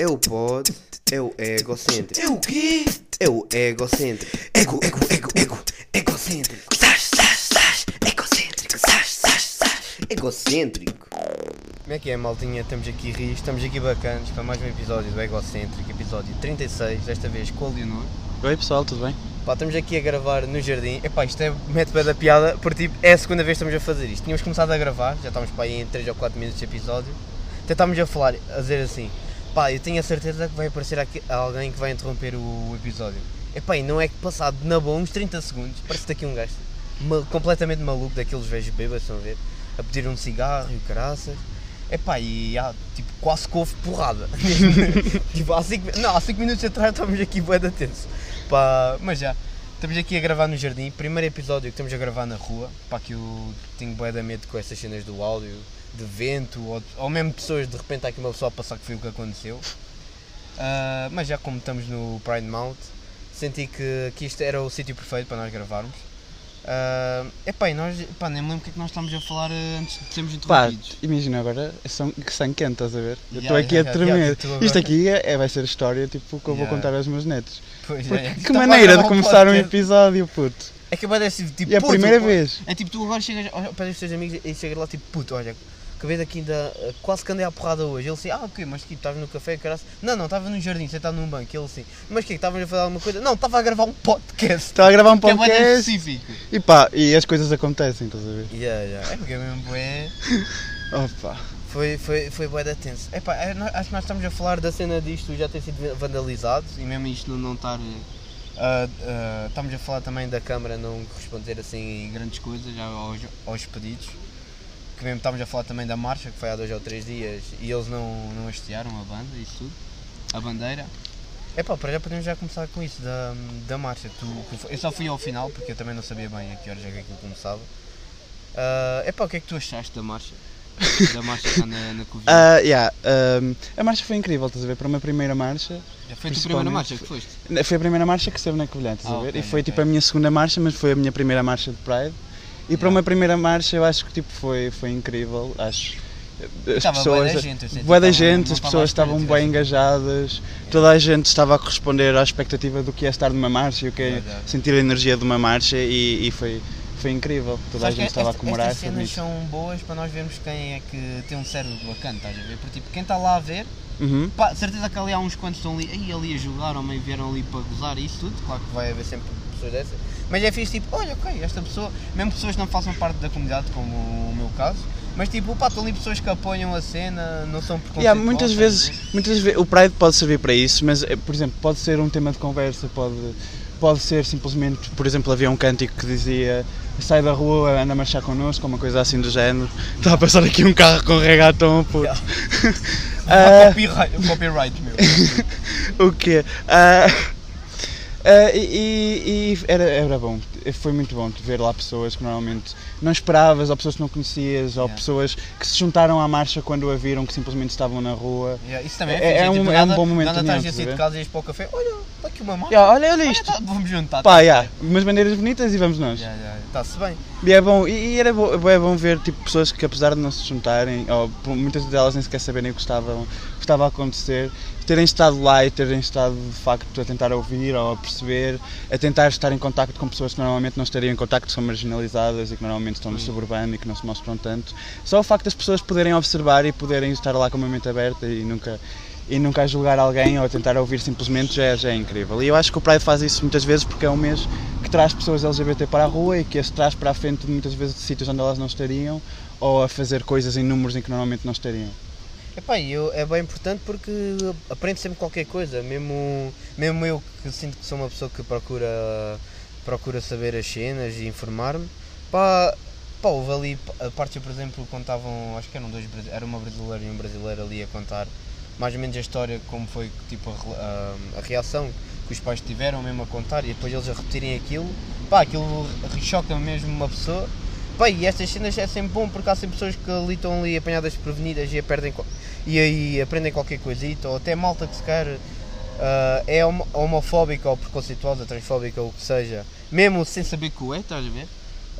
É o pod, é o egocêntrico. É o quê? É o egocêntrico. Ego, ego, ego, ego, egocêntrico. Sás, sás, sás, egocêntrico. Sás, sás, sás. Egocêntrico. Como é que é, maltinha? Estamos aqui rios, estamos aqui bacanas para mais um episódio do Egocêntrico, episódio 36, desta vez com a Leonor. Oi pessoal, tudo bem? Pá, estamos aqui a gravar no jardim. Epá, isto é mete pé da piada, porque tipo, é a segunda vez que estamos a fazer isto. Tínhamos começado a gravar, já estamos para aí em 3 ou 4 minutos de episódio. Até estávamos a falar, a dizer assim, pá, eu tenho a certeza que vai aparecer aqui alguém que vai interromper o episódio. Epá, e não é que passado na boa uns 30 segundos, parece daqui um gajo ma- completamente maluco, daqueles velhos bêbados, estão a ver? A pedir um cigarro e o caraças. Epá, e há, tipo, quase que houve porrada. tipo, há 5 não, há cinco minutos atrás estávamos aqui de tenso. Pá, mas já, estamos aqui a gravar no jardim, primeiro episódio que estamos a gravar na rua, pá, que eu tenho de medo com essas cenas do áudio, de vento, ou, ou mesmo pessoas, de repente há aqui uma pessoa a passar que foi o que aconteceu. Ah, mas já como estamos no Pride Mount, senti que, que isto era o sítio perfeito para nós gravarmos. Uh, epá, e nós, epá, nem me lembro o que é que nós estamos a falar eh, antes de sermos Pá, interrompidos. imagina agora, é são que sangue quente, estás a ver? Eu estou aqui já, a tremer. tu agora- Isto aqui é, é- vai ser a história tipo, que eu vou contar aos meus netos. Pois, Porque é, que a maneira de um começar um episódio, puto. É que vai desse tipo, é a puto, primeira pô. vez. É tipo, tu agora chegas ao pé dos teus amigos e chegas lá tipo, puto, olha, acabei daqui ainda, quase que andei à porrada hoje. Ele assim, ah, ok, mas que estavas no café, caralho. Não, não, estava no jardim, sentado num banco. Ele assim, mas que estavas a fazer alguma coisa? Não, estava a gravar um podcast. Estava a gravar um Que é podcast específico. e pá, e as coisas acontecem, estás a ver? Yeah, yeah. É porque é mesmo bué. Opa. Foi, foi, foi bué da tenso. Epá, é, acho que nós estamos a falar da cena disto já ter sido vandalizado e mesmo isto não, estar. ah, ah, estamos a falar também da Câmara não corresponder assim em grandes coisas já aos, aos pedidos. Que mesmo estamos a falar também da marcha, que foi há dois ou três dias e eles não, não hastearam a banda e isso tudo. A bandeira. Epá, para já podemos já começar com isso da, da marcha. Tu, eu só fui ao final porque eu também não sabia bem a que horas é que aquilo começava. Ah, epá, o que é que tu achaste da marcha? Da marcha cá na, na Covid? Ah, yeah, ahm, a marcha foi incrível, estás a ver? Para uma primeira marcha, Já foi a tua primeira marcha que foste? foi a primeira marcha que esteve na Covilhã, estás Ah, a ver? ok, e foi ok. tipo a minha segunda marcha, mas foi a minha primeira marcha de Pride. E para uma primeira marcha eu acho que tipo foi, foi incrível, acho. As Estava bué da pessoas, gente, eu senti bué da gente, as pessoas estavam bem engajadas, toda a gente estava a corresponder à expectativa do que é estar numa marcha e o que é Verdade. sentir a energia de uma marcha e, e foi, foi incrível. Toda a gente estava a esta- comemorar, Estas foi cenas são boas para nós vermos quem é que tem um cérebro bacana, estás a ver? Porque tipo, quem está lá a ver, Uhum. pá, certeza que ali há uns quantos estão ali, aí ali a jogar ou meio vieram ali para gozar e isso tudo, claro que vai haver sempre pessoas dessas. Mas é fixe tipo, olha, ok, esta pessoa, mesmo pessoas que não façam parte da comunidade, como o meu caso, mas tipo, pá, estão ali pessoas que apoiam a cena, não são preconceituosas. Yeah, muitas estás a vezes, muitas vezes o Pride pode servir para isso, mas eh, por exemplo, pode ser um tema de conversa, pode, pode ser simplesmente, por exemplo, havia um cântico que dizia sai da rua, anda a marchar connosco, uma coisa assim do género. Está a passar aqui um carro com reggaeton, puto. Yeah. Ah, Copyright, copyright meu. o quê? Ah, ah, e e- e era, era bom, foi muito bom ver lá pessoas que normalmente não esperavas, ou pessoas que não conhecias, ou Yeah. pessoas que se juntaram à marcha quando a viram, que simplesmente estavam na rua. Yeah, isso também é, É- é um- tipo, é um bom momento de estás união, a sair de casa e ires para o café, olha, está aqui uma marca. Yeah, olha, olha Olha, isto. tá, vamos juntar. Pá, tá-se yeah, umas bandeiras bonitas e vamos nós. Está-se bem. E é bom, e e era bom, é bom ver tipo, pessoas que apesar de não se juntarem, ou muitas delas nem sequer saberem o que estava, o que estava a acontecer, terem estado lá e terem estado de facto a tentar ouvir ou a perceber, a tentar estar em contacto com pessoas que normalmente não estariam em contacto, que são marginalizadas e que normalmente estão no Sim. suburbano e que não se mostram tanto. Só o facto das pessoas poderem observar e poderem estar lá com uma mente aberta e nunca e nunca a julgar alguém ou a tentar ouvir simplesmente já é, já é incrível. E eu acho que o Pride faz isso muitas vezes porque é um mês que traz pessoas LGBT para a rua e que as traz para a frente muitas vezes de sítios onde elas não estariam ou a fazer coisas em números em que normalmente não estariam. Epá, eu, é bem importante porque aprendo sempre qualquer coisa, mesmo, mesmo eu que sinto que sou uma pessoa que procura, procura saber as cenas e informar-me. Pá, pá, houve ali a parte, por exemplo, contavam, acho que eram dois, era uma brasileira e um brasileiro ali a contar mais ou menos a história, como foi tipo, a, a, a reação que os pais tiveram mesmo a contar e depois eles a repetirem aquilo. Pá, aquilo choca mesmo uma pessoa. Pá, e estas cenas é sempre bom porque há sempre pessoas que ali estão ali apanhadas desprevenidas e, perdem, e aí aprendem qualquer coisita, ou até malta que se quer ah, é homo- homofóbica ou preconceituosa, transfóbica ou o que seja, mesmo sem saber que é, estás a ver?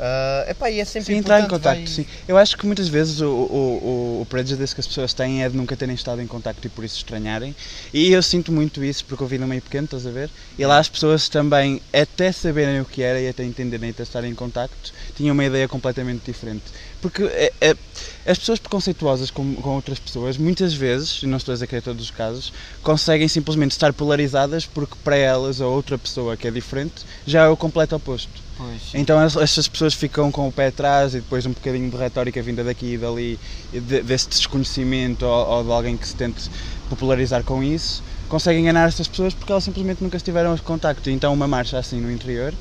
Ah, epá, e é sempre Sim, entrar em contacto, vai- sim. Eu acho que muitas vezes o, o, o, o prejudice que as pessoas têm é de nunca terem estado em contacto e por isso estranharem. E eu sinto muito isso porque eu vi no meio pequeno, estás a ver? E lá as pessoas também, até saberem o que era e até entenderem e até estarem em contacto, tinham uma ideia completamente diferente. Porque é- é- as pessoas preconceituosas com, com outras pessoas, muitas vezes, e não estou a dizer que é todos os casos, conseguem simplesmente estar polarizadas porque para elas a outra pessoa que é diferente já é o completo oposto. Pois, Então es- essas pessoas ficam com o pé atrás e depois um bocadinho de retórica vinda daqui e dali, de- desse desconhecimento ou, ou de alguém que se tente popularizar com isso, conseguem enganar essas pessoas porque elas simplesmente nunca estiveram em contacto. Então uma marcha assim no interior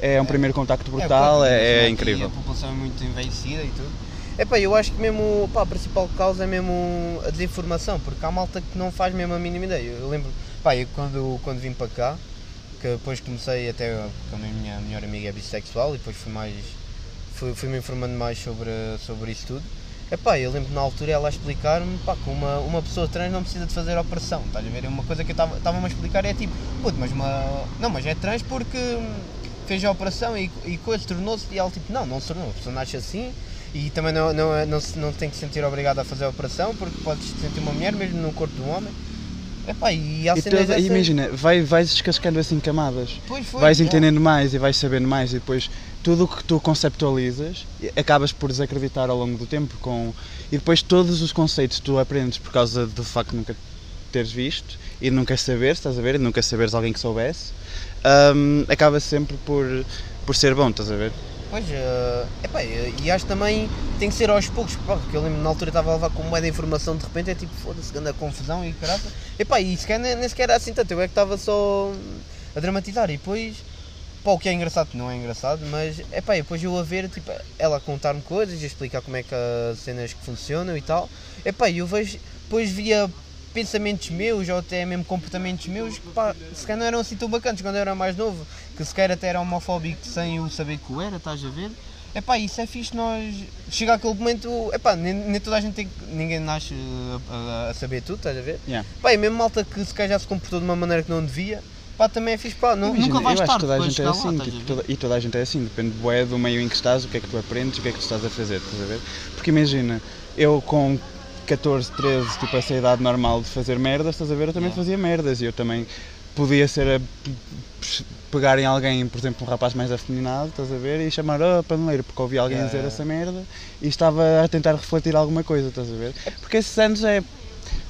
é um primeiro contacto brutal, claro, é, é aqui incrível. A população é muito envelhecida e tudo. Epá, eu acho que mesmo pá, a principal causa é mesmo a desinformação, porque há malta que não faz mesmo a mínima ideia. Eu lembro, pá, eu quando, quando vim para cá, que depois comecei até, porque a minha melhor amiga é bissexual e depois fui mais, fui, fui me informando mais sobre, sobre isso tudo. Epá, eu lembro na altura ela a explicar-me pá, que uma, uma pessoa trans não precisa de fazer operação, estás a ver? É Uma coisa que eu estava-me a explicar é tipo, puto, mas uma. Não, mas é trans porque fez a operação e, e coisa, tornou-se e ela tipo, não, não se tornou, a pessoa nasce assim e também não, não, é- não, se, não tem que se sentir obrigada a fazer a operação porque podes te sentir uma mulher mesmo no corpo de um homem. Epá, e E dessas- imagina, vai, vais descascando assim camadas. Pois foi, vais é. entendendo mais e vais sabendo mais e depois tudo o que tu conceptualizas acabas por desacreditar ao longo do tempo com e depois todos os conceitos que tu aprendes por causa do facto de nunca teres visto e nunca saber, estás a ver, e nunca saberes alguém que soubesse, hum, acaba sempre por, por ser bom, estás a ver? Pois, eh, epá, e acho também tem que ser aos poucos, porque eu lembro na altura estava a levar com moeda de informação, de repente é tipo, foda-se, grande confusão e caralho. Epá, e sequer, nem, nem sequer era assim tanto, eu é que estava só a dramatizar e depois, pá, o que é engraçado, não é engraçado, mas, epá, e depois eu a ver, tipo, ela a contar-me coisas a explicar como é que as cenas que funcionam e tal, e eu vejo, depois via pensamentos meus ou até mesmo comportamentos meus que pá, se calhar não eram assim tão bacanas quando eu era mais novo, que se calhar até era homofóbico sem eu saber que o era, estás a ver? Epá, isso é fixe nós. Chega àquele momento, epá, nem, nem toda a gente tem que- ninguém nasce a, a- a saber tudo, estás a ver? Yeah. Pá, e mesmo malta que se calhar já se comportou de uma maneira que não devia, pá, também é fixe, pá, não, Imagina, nunca vais que toda a gente é lá, assim, a tipo, toda- e toda a gente é assim, depende bué do meio em que estás, o que é que tu aprendes, o que é que tu estás a fazer, estás a ver? Porque imagina, eu com 14, 13, tipo essa idade normal de fazer merdas, estás a ver? Eu também fazia merdas e eu também podia ser a pegar em alguém, por exemplo, um rapaz mais afeminado, estás a ver? E chamar, oh, paneleiro, porque ouvi alguém Yeah, dizer essa merda e estava a tentar refletir alguma coisa, estás a ver? Porque esses anos é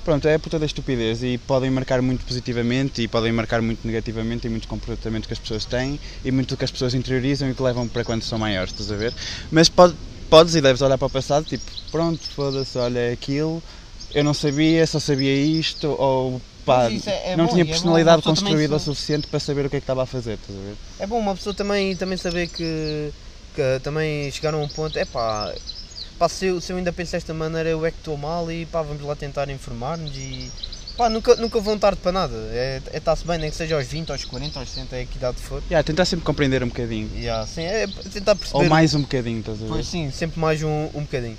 Pronto, é por toda a estupidez e podem marcar muito positivamente e podem marcar muito negativamente em muitos comportamentos que as pessoas têm e muito que as pessoas interiorizam e que levam para quando são maiores, estás a ver? Mas pode- podes e deves olhar para o passado, tipo, pronto, foda-se, olha é aquilo, eu não sabia, só sabia isto, ou pá, é- é não bom, tinha é personalidade também construída o suficiente para saber o que é que estava a fazer, estás a ver? É bom uma pessoa também, também saber que, que também chegaram a um ponto, é pá, pá se, eu, se eu ainda penso desta maneira eu é que estou mal e pá, vamos lá tentar informar-nos e pá, nunca, nunca vão tarde para nada, é é está-se bem, nem que seja aos 20, aos 40, aos 60, é que idade for. Yeah, tentar sempre compreender um bocadinho, Yeah, sim, é tentar perceber. ou mais um bocadinho, estás a ver? Pois sim, sempre mais um, um bocadinho.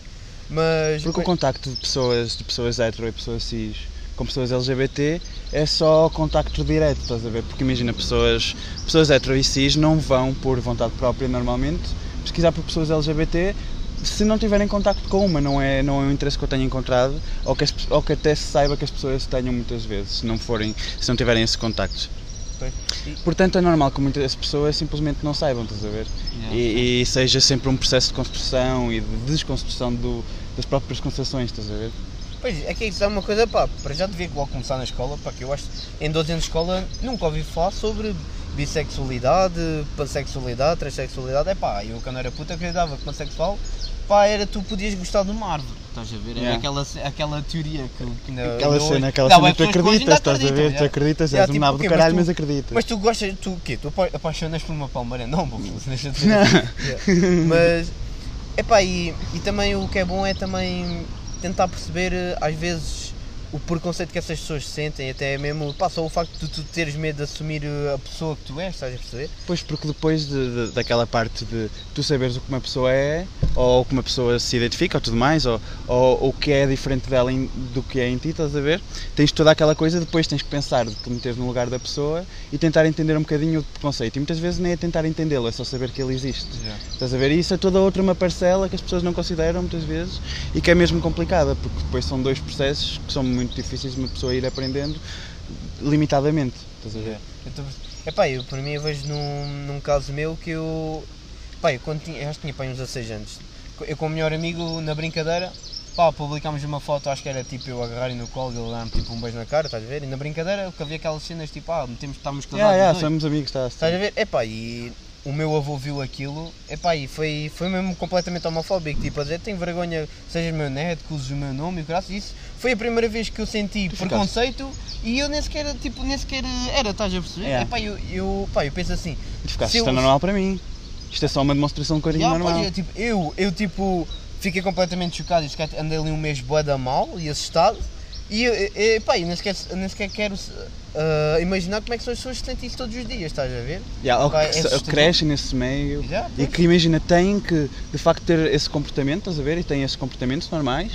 Mas. Porque o contacto de pessoas, de pessoas hetero e pessoas cis com pessoas LGBT é só contacto direto, estás a ver? Porque imagina, pessoas, pessoas hetero e cis não vão por vontade própria normalmente pesquisar por pessoas LGBT se não tiverem contacto com uma, não é, não é um interesse que eu tenha encontrado ou que, as ou que até se saiba que as pessoas tenham muitas vezes, se não forem, se não tiverem esse contacto. Pois. E- Portanto é normal que muitas pessoas simplesmente não saibam, estás a ver? Yeah, E, e seja sempre um processo de construção e de desconstrução do, das próprias concepções, estás a ver? Pois, é que isso é uma coisa, pá, para já devia logo começar na escola, pá, que eu acho que em 12 anos de escola nunca ouvi falar sobre bissexualidade, pansexualidade, transexualidade, é pá, eu quando era puta acreditava que pansexual, pá, era tu podias gostar de uma árvore, estás a ver? É Yeah. aquela, aquela teoria que, que ainda- Aquela ainda cena, aquela Não, cena que tu acreditas, estás a ver? Tu yeah. acreditas, és um tipo, nabo do mas caralho, tu- mas acreditas. Mas tu gostas, tu o quê? Tu apa- apaixonas por uma palmeira? Não, pô, deixa de ser. Yeah. Mas, epá, e, e também o que é bom é também tentar perceber, eh, às vezes, o preconceito que essas pessoas sentem, até mesmo, pá, só o facto de tu teres medo de assumir uh, a pessoa que tu és, estás a perceber? Pois, porque depois de, de- daquela parte de tu saberes o que uma pessoa é, ou o que uma pessoa se identifica, ou tudo mais, ou, ou o que é diferente dela em- do que é em ti, estás a ver? Tens toda aquela coisa, depois tens que pensar, de te meter no lugar da pessoa e tentar entender um bocadinho o preconceito. E muitas vezes nem é tentar entendê-lo, é só saber que ele existe. Estás a ver? E isso é toda outra uma parcela que as pessoas não consideram muitas vezes e que é mesmo complicada, porque depois são dois processos que são muito difíceis de uma pessoa ir aprendendo limitadamente. Estás a ver? Eu tô- Epá, eu por mim eu vejo num, num caso meu que eu. Pá, eu quando tinha. Eu acho que tinha pá, uns 16 anos. Eu com o melhor amigo na brincadeira, pá, publicámos uma foto, acho que era tipo eu agarrar no colo e ele dar-me tipo um beijo na cara, estás a ver? E na brincadeira que havia aquelas cenas tipo, ah, temos, estamos casados. Yeah, yeah, dois. somos amigos, está Estás a ver? Epá, e o meu avô viu aquilo, epá, e foi, foi mesmo completamente homofóbico, tipo a dizer, tenho vergonha, sejas meu neto, que uses o meu nome e o graças isso. Foi a primeira vez que eu senti Tu preconceito e eu nem sequer, tipo, nem sequer era, estás a perceber? Yeah. Epá, eu, eu, pá, eu penso assim, E ficaste, eu- isto é normal para mim. Isto é só uma demonstração de carinho yeah, normal. pá, eu, tipo, eu, eu tipo, fiquei completamente chocado, e andei ali um mês bué da mal e assustado. E eu, pá, eu nem sequer, nem sequer quero ah, imaginar como é que são as pessoas que sentem isso todos os dias, estás a ver? Yeah, Pá, é que assustador. crescem nesse meio Já, e que imagina têm que de facto ter esse comportamento, estás a ver? E têm esses comportamentos normais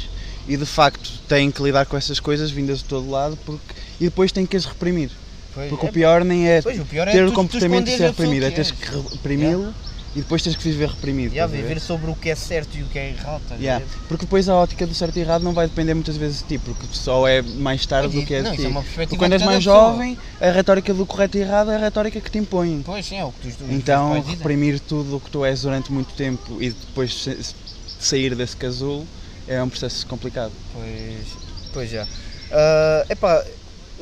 e de facto têm que lidar com essas coisas vindas de todo lado porque, e depois têm que as reprimir. Pois, Porque é, o pior nem é Pois, o pior é ter tu- o comportamento e esconderes ser reprimido, é teres que reprimi-lo e depois tens que viver reprimido. Estás a ver? viver sobre o que é certo e o que é errado, Yeah? Porque depois a ótica do certo e errado não vai depender muitas vezes de ti, porque só é mais tarde Pois, do que é não, de ti. é quando és mais pessoa. jovem, a retórica do correto e errado é a retórica que te impõem. Pois sim, é o que tu Então, dizem. reprimir tudo o que tu és durante muito tempo e depois sa- sair desse casulo é um processo complicado. Pois, pois já. Ah, epá,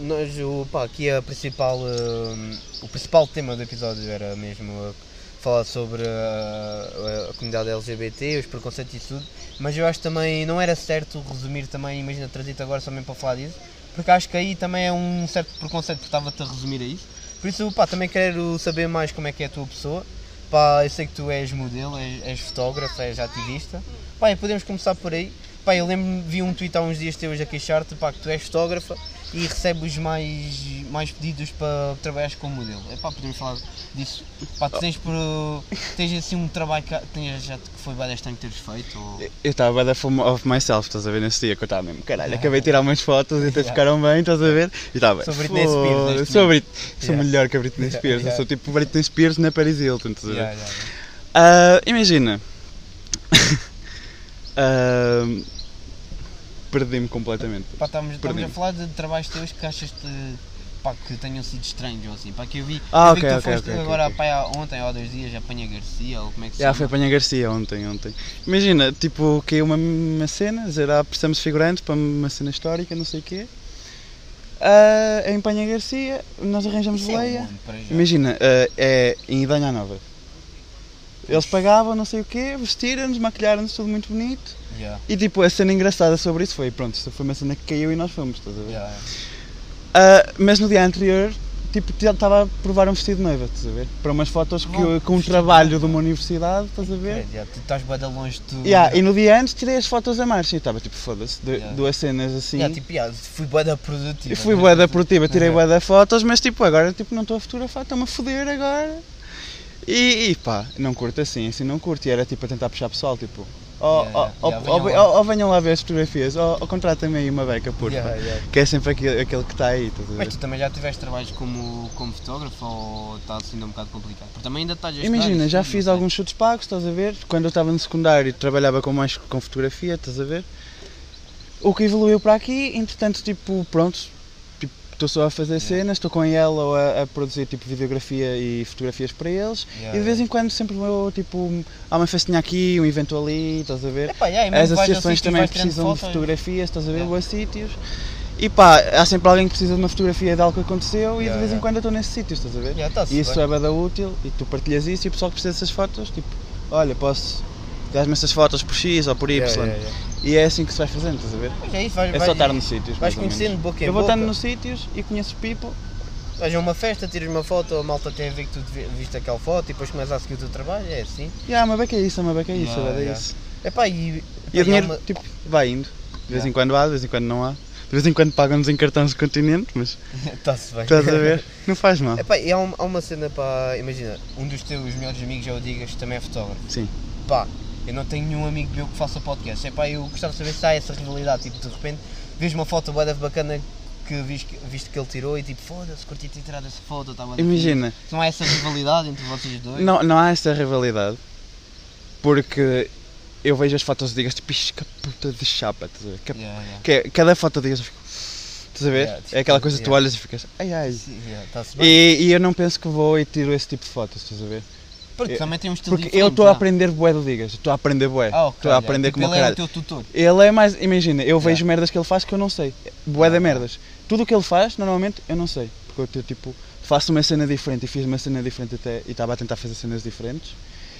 nós, o, pá, aqui a principal, ah, o principal tema do episódio era mesmo ah, falar sobre a, a comunidade LGBT, os preconceitos e tudo, mas eu acho que também não era certo resumir também, imagina trazer-te agora mesmo para falar disso, porque acho que aí também é um certo preconceito, porque estava-te a resumir a isso. Por isso, pá, também quero saber mais como é que é a tua pessoa. Pá, eu sei que tu és modelo, és, és fotógrafo, és ativista. Pá, podemos começar por aí. Pá, eu lembro vi um tweet há uns dias teus a queixar-te, pá, que tu és fotógrafa e recebes mais, mais pedidos para trabalhares como modelo. É pá, podemos falar disso. Pá, tu tens, por, tens assim um trabalho que tens já que foi bem estranho teres feito? Ou... Eu estava da fome of myself, estás a ver nesse dia que eu estava mesmo, caralho, acabei de tirar umas fotos e até ficaram bem, estás a ver? E estava Sou Britney Spears "Foda-se, neste Sou, momento." Brit- sou Yeah. melhor que a Britney Yeah, Spears, eu yeah. sou tipo Britney Spears na Paris Hilton, estás a ver? Yeah, yeah, yeah. Ah, imagina. Ah, Perdi-me completamente. Pá, estamos, estamos a falar de trabalhos teus que achas que, pá, que tenham sido estranhos ou assim. Pá, que eu vi, Ah, eu vi que tu ok, foste ok, agora pá, ontem ou há dois dias a Panha Garcia ou como é que se Já chama? foi apanhar Garcia ontem, ontem. Imagina, tipo, caiu uma, uma cena, dizer, ah, precisamos de figurantes para uma cena histórica, não sei o quê. Ah, em Panha Garcia, nós arranjamos Isso é leia. Imagina, ah, é em Idanha Nova. Eles pagavam não sei o quê, vestiram-nos, maquilharam-nos, tudo muito bonito. Yeah, E tipo, a cena engraçada sobre isso foi, pronto, isso foi uma cena que caiu e nós fomos, estás a ver? yeah, yeah. Ah, mas no dia anterior, tipo, já estava a provar um vestido de noiva, estás a ver? Para umas fotos que, Oh, com um trabalho noiva. de uma universidade, estás a ver? É, tu estás bem longe de tudo. Yeah, e no dia antes tirei as fotos a marcha e estava tipo, foda-se, Yeah. duas cenas assim. Yeah, tipo, yeah, fui bué da produtiva. fui né? bué da produtiva, tirei bué da fotos, mas tipo, agora tipo, não estou a fotografar, estou-me a foder agora. E, e pá, não curto assim, assim não curto. E era tipo a tentar puxar pessoal, tipo, Yeah, yeah. ó, venham lá. ó, venham lá ver as fotografias, ó, contratem-me aí uma beca, por Yeah. Que é sempre aquele, aquele que está aí, ver? Mas tu também já tiveste trabalhos como, como fotógrafo ou está sendo um bocado complicado? Porque também ainda estás a Imagina, isso já fiz sei. alguns chutes pagos, estás a ver? Quando eu estava no secundário trabalhava com mais com fotografia, estás a ver? O que evoluiu para aqui, entretanto, tipo, pronto, estou só a fazer cenas, estou com a Yellow a, a produzir tipo videografia e fotografias para eles Yeah, e de vez yeah. em quando sempre vou, tipo, há uma festinha aqui, um evento ali, estás a ver? Epá, yeah, As associações sítio também precisam de fotos. fotografias, estás a ver? Yeah. A sítios. E pá, há sempre alguém que precisa de uma fotografia de algo que aconteceu e de Yeah, vez em yeah. quando eu estou nesses sítios, estás a ver? Yeah, E isso bem. é bada útil e tu partilhas isso e o pessoal que precisa dessas fotos, tipo, olha, posso dar-me essas fotos por X ou por Y. Yeah, yeah, yeah. E é assim que se vai fazendo, estás a ver? Mas é isso, vais, É só estar nos sítios. vais conhecendo boca em Eu vou boca. estando nos sítios e conheço people. Vais a uma festa, tiras uma foto, a malta quer ver que tu vi- viste aquela foto e depois começa a seguir o teu trabalho, é assim. E ah, uma beca é isso, uma beca é isso, Yeah, é yeah. isso. Epá, e, E epá, o dinheiro, uma- tipo, vai indo. De vez Yeah. em quando há, de vez em quando não há. De vez em quando pagam-nos em cartões do continente, mas Está-se bem. estás a ver? Não faz mal. Epá, e há, um- há uma cena para. Imagina, um dos teus melhores amigos, já o digas, também é fotógrafo. Sim. Pá, eu não tenho nenhum amigo meu que faça podcast. Epá, eu gostava de saber se há essa rivalidade. Tipo, de repente, vês uma foto da bacana que viste, viste que ele tirou e tipo, foda-se, curti ter tirado essa foto. Tá Imagina. Não há essa rivalidade entre vocês dois? não, não há essa rivalidade porque eu vejo as fotos e digo tipo, "Ixi, que puta de chapa, estás a ver? Que- Yeah, yeah. que- é, cada foto digas eu fico. Estás a ver? Yeah, tipo, é aquela coisa que tu olhas e ficas, ai ai. Sim. E, e eu não penso que vou e tiro esse tipo de fotos, estás a ver? Porque eu- também tem um estilo Porque eu estou a já. aprender bué do Digas, estou a aprender bué. Ah, ok, Estou a aprender tipo, como ele é o teu tutor. Ele é mais, imagina, eu vejo merdas que ele faz que eu não sei. Bué de merdas. Tudo o que ele faz, normalmente, eu não sei. Porque eu tipo, faço uma cena diferente e fiz uma cena diferente até e estava a tentar fazer cenas diferentes.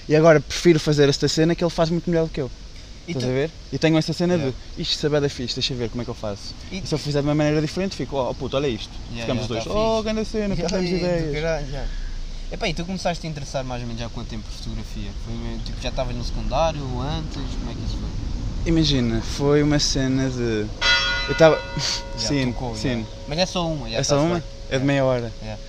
E agora prefiro fazer esta cena que ele faz muito melhor do que eu. E Estás tu- a ver? E tenho essa cena Yeah. de isto saber da fixe, deixa eu ver como é que eu faço. E- E se eu fizer de uma maneira diferente, fico, oh puto, olha isto. Yeah, Ficamos yeah, dois, tá oh, grande cena, Yeah, do ideias. Já. Epá, e tu começaste a interessar mais ou menos já há quanto tempo por fotografia? Foi, tipo, já estavas no secundário, antes? Como é que isso foi? Imagina, foi uma cena de. Eu estava. Já Sim, tocou, já. sim. Mas é só uma, já É só uma? bem. É de meia hora. Yeah.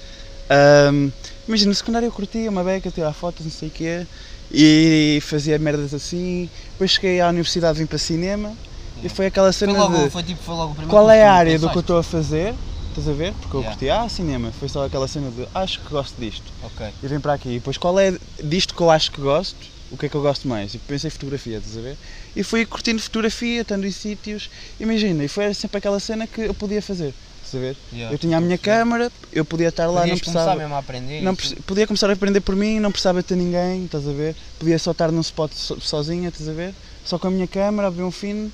Ahm, imagina, no secundário eu curtia uma beca, tirar fotos, não sei o quê, e fazia merdas assim. Depois cheguei à universidade, vim para cinema, e foi aquela Foi cena logo, de foi, tipo, foi logo o primeiro qual é a área do que eu pensaste? estou a fazer, estás a ver? Porque eu Yeah. curti, ah, cinema, foi só aquela cena de acho que gosto disto, Ok. e vim para aqui. E depois qual é disto que eu acho que gosto, o que é que eu gosto mais? E pensei em fotografia, estás a ver? E fui curtindo fotografia, estando em sítios, imagina, e foi sempre aquela cena que eu podia fazer, estás a ver? Yeah. Eu tinha a minha câmara, eu podia estar lá, não Podias começar precisava. mesmo a aprender. Não, tudo. podia começar a aprender por mim, não precisava ter ninguém, estás a ver? Podia só estar num spot so, sozinha, estás a ver? Só com a minha câmera, a ver um filme,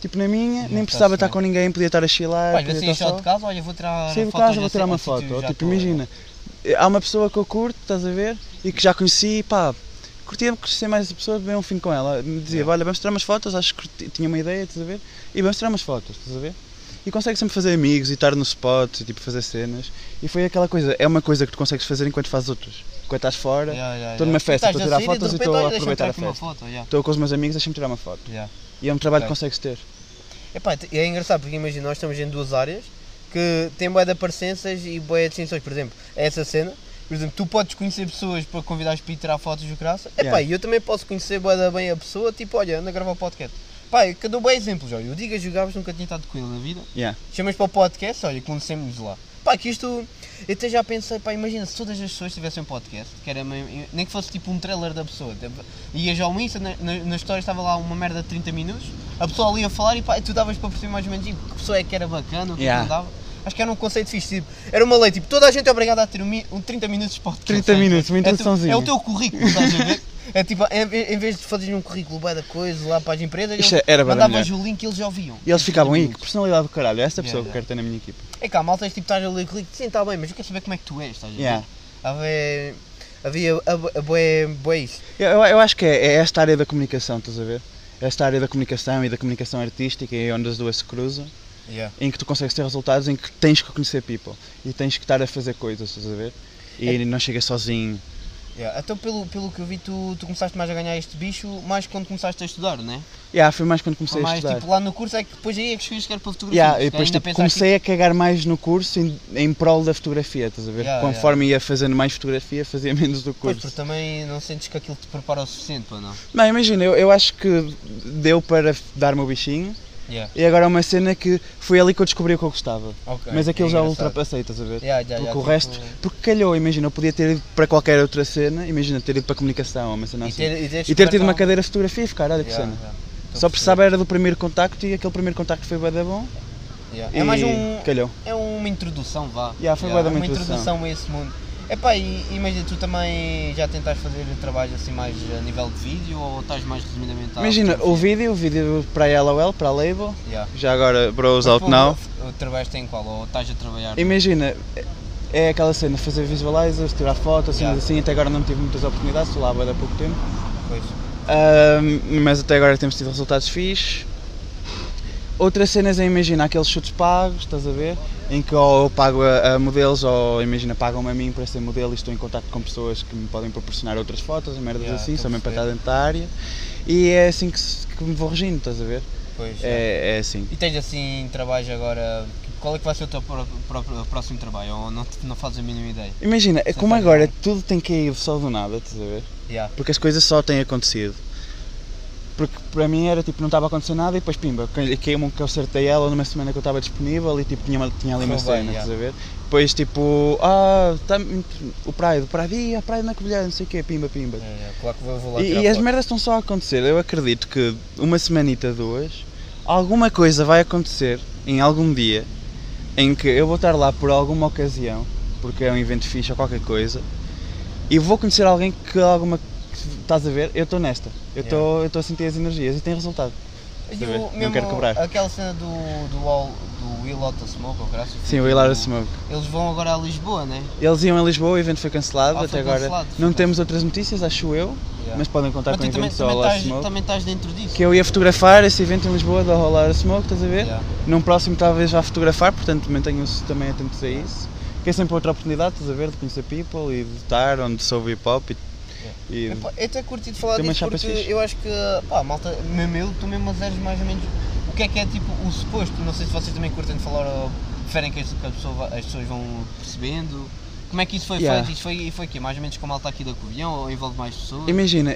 tipo na minha, Já, nem precisava estar com ninguém, podia estar a chilar, às podia vezes estar só. de casa, olha, vou tirar Saí uma de foto, casa, vou tirar uma foto. Ou, tipo, estou. imagina, há uma pessoa que eu curto, estás a ver? E que já conheci, pá, curtia conhecer mais essa pessoa, ver um fim com ela. Me dizia, Yeah. olha, vamos tirar umas fotos, acho que curti- tinha uma ideia, estás a ver? E vamos tirar umas fotos, estás a ver? E consegue sempre fazer amigos e estar no spot, e, tipo, fazer cenas. E foi aquela coisa, é uma coisa que tu consegues fazer enquanto fazes outras. Enquanto estás fora, Yeah, yeah, estou yeah. numa festa, estou a tirar fotos e estou a olha, aproveitar a festa. foto, yeah. Estou com os meus amigos, deixa-me tirar uma foto. E é um trabalho Ok. que consegues ter. Epá, é engraçado porque imagina, nós estamos em duas áreas que têm boé de aparências e boé de distinções. Por exemplo, é essa cena. Por exemplo, tu podes conhecer pessoas para convidares para ir tirar fotos do graça. Epá, Yeah. e eu também posso conhecer bué da bem a pessoa, tipo, olha, anda a gravar o podcast. Pá, eu dou bem exemplos, olha, o Digas jogavas, nunca tinha estado com ele na vida. Yeah. Chamas para o podcast, olha, conhecemos lá. Pá, que isto, eu até já pensei, pá, imagina se todas as pessoas tivessem um podcast, que era meio- nem que fosse tipo um trailer da pessoa. tipo, Ias ao Insta, na, na, na história estava lá uma merda de 30 minutos, a pessoa ali a falar e pá, tu davas para perceber mais ou menos tipo, que pessoa é que era bacana, o que, é Yeah. que não dava. Acho que era um conceito fixe, tipo, era uma lei, tipo, toda a gente é obrigada a ter um, um 30 minutos de podcast. 30 sabes? minutos, uma É introduçãozinha. É o teu currículo, estás a ver? É tipo, em, em vez de fazeres um currículo bué da coisa lá para as empresas, Isto eu era bué da mandavas o link e eles já ouviam. E eles ficavam 30 aí, que personalidade do caralho, é esta pessoa que eu quero ter na minha equipa. É cá, malta, tipo, estás a o currículo, sim, está bem, mas eu quero saber como é que tu és, estás a ver? Yeah. Havia, havia a, a, bué, bué isso. Eu, eu- acho que é, é esta área da comunicação, estás a ver? Esta área da comunicação e da comunicação artística é onde as duas se cruzam, Yeah. em que tu consegues ter resultados, em que tens que conhecer people e tens que estar a fazer coisas, estás a ver? E É. não chegas sozinho. Yeah. Então, pelo, pelo que eu vi, tu, tu começaste mais a ganhar este bicho mais quando começaste a estudar, não é? Yeah, foi mais quando comecei Foi a mais estudar. tipo lá no curso é que depois aí é que escolhes que era para fotografia. Yeah, e depois tipo, comecei a cagar mais no curso em, em prol da fotografia, estás a ver? Yeah, Conforme ia fazendo mais fotografia, fazia menos do Pois, curso. porque também não sentes que aquilo te prepara o suficiente, para não? Não, imagina, eu, eu acho que deu para dar-me o bichinho Yeah. e agora é uma cena que foi ali que eu descobri o que eu gostava. Ok, Mas aquilo é já ultrapassei, estás a ver? Yeah, yeah, Porque yeah, o tipo, resto, porque calhou, imagina, eu podia ter ido para qualquer outra cena, imagina, ter ido para comunicação, uma cena E assim. ter, e ter, E ter tido uma cadeira de fotografia e ficar, olha que Yeah, cena. yeah. A Só precisava era do primeiro contacto e aquele primeiro contacto foi bem bom. Yeah. É mais um. Calhou. É uma introdução, vá. Yeah, foi da uma uma introdução. introdução a esse mundo. Epá, e imagina, tu também já tentaste fazer trabalho assim mais a nível de vídeo ou estás mais resumidamente à Imagina, o vídeo, o vídeo para a LOL, para a Label, Yeah. já agora Bros Mas, Out Now. O trabalho tem qual? Ou estás a trabalhar? Imagina, é aquela cena, fazer visualizers, tirar fotos, cenas Yeah. assim, até agora não tive muitas oportunidades, estou lá há pouco tempo. Pois. Ahm, mas até agora temos tido resultados fixes. Outras cenas é, imagina, aqueles chutes pagos, estás a ver? Em que ou eu pago a, a modelos ou, imagina, pagam-me a mim para ser modelo e estou em contato com pessoas que me podem proporcionar outras fotos e merdas Yeah, assim, mesmo para estar dentro da área. E é assim que, se- que me vou regindo, estás a ver? Pois, já. É, é assim. E tens assim trabalhos agora. Qual é que vai ser o teu pró- pró- próximo trabalho? Ou não, não fazes a mínima ideia? Imagina, é Sim, como agora tudo tem caído só do nada, estás a ver? Yeah. Porque as coisas só têm acontecido. Porque para mim era tipo, não estava a acontecer nada e depois pimba, caiu-me que eu acertei ela numa semana que eu estava disponível e tipo, tinha, tinha ali uma bem, cena, estás a ver? Depois tipo, ah, tá, o Pride, o Pride, ih, a Pride na Covilhã, não sei o quê, pimba, pimba. É, é, claro que vou, vou lá E, e as merdas estão só a acontecer. Eu acredito que uma semanita, duas, alguma coisa vai acontecer em algum dia em que eu vou estar lá por alguma ocasião, porque é um evento fixe ou qualquer coisa, e vou conhecer alguém que alguma. Estás a ver? Eu estou nesta. Eu Yeah. estou a sentir as energias e tem resultado. E o- Não quero cobrar. Aquela cena do, do, All, do Will Out of Smoke, ou graças Sim, o Hilar Smoke. Eles vão agora a Lisboa, né? Eles iam a Lisboa, o evento foi cancelado, Ah, até foi agora cancelado, não cancelado. temos outras notícias, acho eu, Yeah. mas podem contar Mas com o evento do Hilar estás, Smoke. também estás dentro disso. Que eu ia fotografar esse evento em Lisboa da Roller Smoke, estás a ver? Yeah. Num próximo talvez vá fotografar, portanto mantenham-se também atentos a isso. Que é sempre outra oportunidade, estás a ver, de conhecer people e de estar onde se ouve hip hop e, e eu até curti de falar Tem disso porque fixe. eu acho que, pá, malta, mesmo eu, tu mesmo a zeres mais ou menos o que é que é tipo o suposto. Não sei se vocês também curtem de falar ou preferem que as, que pessoa as pessoas vão percebendo. Como é que isso foi Yeah. feito? Isso foi, foi quê? Mais ou menos com a malta aqui da Covilhão ou envolve mais pessoas? imagina,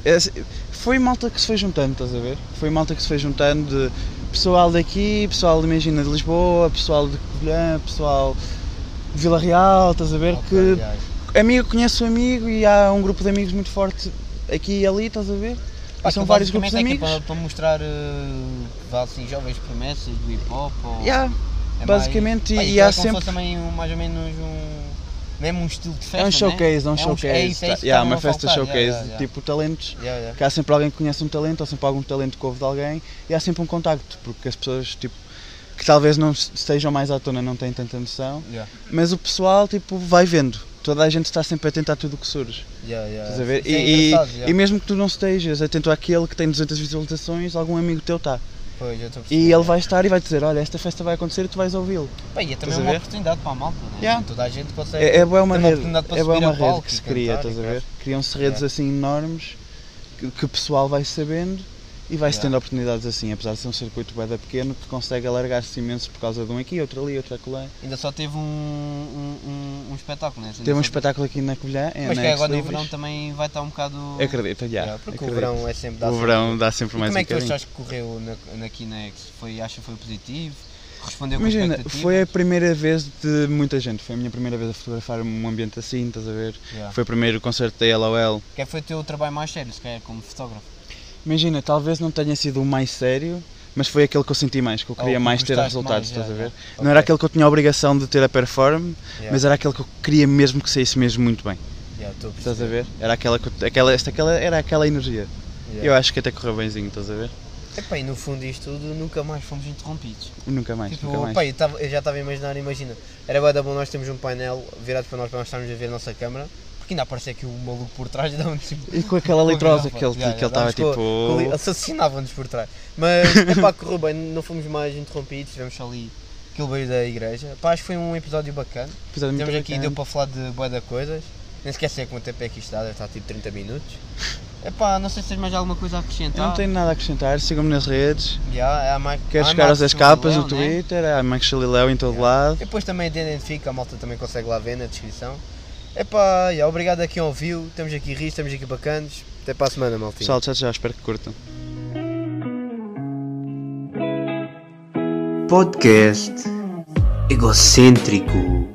foi malta que se foi juntando, estás a ver? Foi malta que se foi juntando de pessoal daqui, pessoal imagina de Lisboa, pessoal de Covilhã, pessoal de Vila Real, estás a ver? Ok, que yeah. Amigo conhece o amigo e há um grupo de amigos muito forte aqui e ali, estás a ver? Pá, E são vários grupos de é que amigos. é para, para mostrar vá assim, jovens promessas do hip hop ou Yeah, é basicamente, mais, e- pá, e há é como se sempre- fosse também um, mais ou menos um mesmo um estilo de festa, É um showcase, é um né? showcase. é isso, é isso yeah, estavam uma festa faltar, showcase, yeah, yeah, tipo talentos. yeah. Que há sempre alguém que conhece um talento, ou sempre algum talento que ouve de alguém, e há sempre um contacto, porque as pessoas, tipo, que talvez não estejam mais à tona não têm tanta noção, mas o pessoal, tipo, vai vendo. Toda a gente está sempre atento a tudo o que surge. yeah, yeah. Estás a ver? É E, yeah. e mesmo que tu não estejas atento àquele que tem 200 visualizações, algum amigo teu está. Pois, E ele vai estar e vai dizer: Olha, esta festa vai acontecer e tu vais ouvi-lo. E é também uma ver? oportunidade para a malta, né? Yeah. Toda a gente consegue. É, é bué uma uma rede, oportunidade para é subir uma rede que se cria, estás a ver? Criam-se redes assim enormes que, que o pessoal vai sabendo e vai-se Yeah. tendo oportunidades assim, apesar de ser um circuito da pequeno que consegue alargar-se imenso por causa de um aqui, outro ali, outro acolá. Ainda só teve um, um, um, um espetáculo, né? Teve um espetáculo aqui na Covilhã, é, Mas que agora no verão também vai estar um bocado. Acredito, já. Yeah, porque acredito. o verão é sempre dá O sempre- verão dá sempre E mais como é um que tu bocadinho. achaste que correu na, na Kinex? Foi, acha que foi positivo? Respondeu com Imagina, foi a primeira vez de muita gente, foi a minha primeira vez a fotografar um ambiente assim, estás a ver? Yeah. Foi o primeiro concerto da LOL. Que foi o teu trabalho mais sério, se calhar, como fotógrafo? Imagina, talvez não tenha sido o mais sério, mas foi aquele que eu senti mais, que eu queria que mais ter resultados, mais, estás a yeah, ver? yeah. Não era aquele que eu tinha a obrigação de ter a perform, Yeah. mas era aquele que eu queria mesmo que saísse mesmo muito bem, a estás a ver? Era aquela, aquela, esta, aquela, era aquela energia. Eu acho que até correu bemzinho, estás a ver? Epá, e no fundo isto tudo nunca mais fomos interrompidos. Nunca mais, tipo, nunca mais. eu, tava- eu já estava a imaginar, imagina, era da bom nós temos um painel virado para nós para nós estarmos a ver a nossa câmara, porque ainda aparecia aqui o maluco por trás e dava-nos tipo. E com aquela litrosa que ele Yeah, que yeah, estava tipo. com Assassinava-nos por trás. Mas, epá, correu bem, não fomos mais interrompidos, tivemos só ali aquele beijo da igreja. Pá, acho que foi um episódio bacana. episódio Temos aqui, bacana. deu para falar de bué de coisas. Nem sequer sei quanto tempo é que isto dá, estar tipo 30 minutos. Epá, não sei se tens mais alguma coisa a Eu acrescentar. não tenho nada a acrescentar, sigam-me nas redes. Yeah, Queres há chegar mais aos capas no né? Twitter, há Max Galileu em todo lado. E depois também identifica, a malta também consegue lá ver na descrição. Epá, yeah, obrigado a quem ouviu, estamos aqui ris, estamos aqui bacanas. Até para a semana, maltinha. Pessoal, tchau, tchau, espero que curtam. Podcast egocêntrico.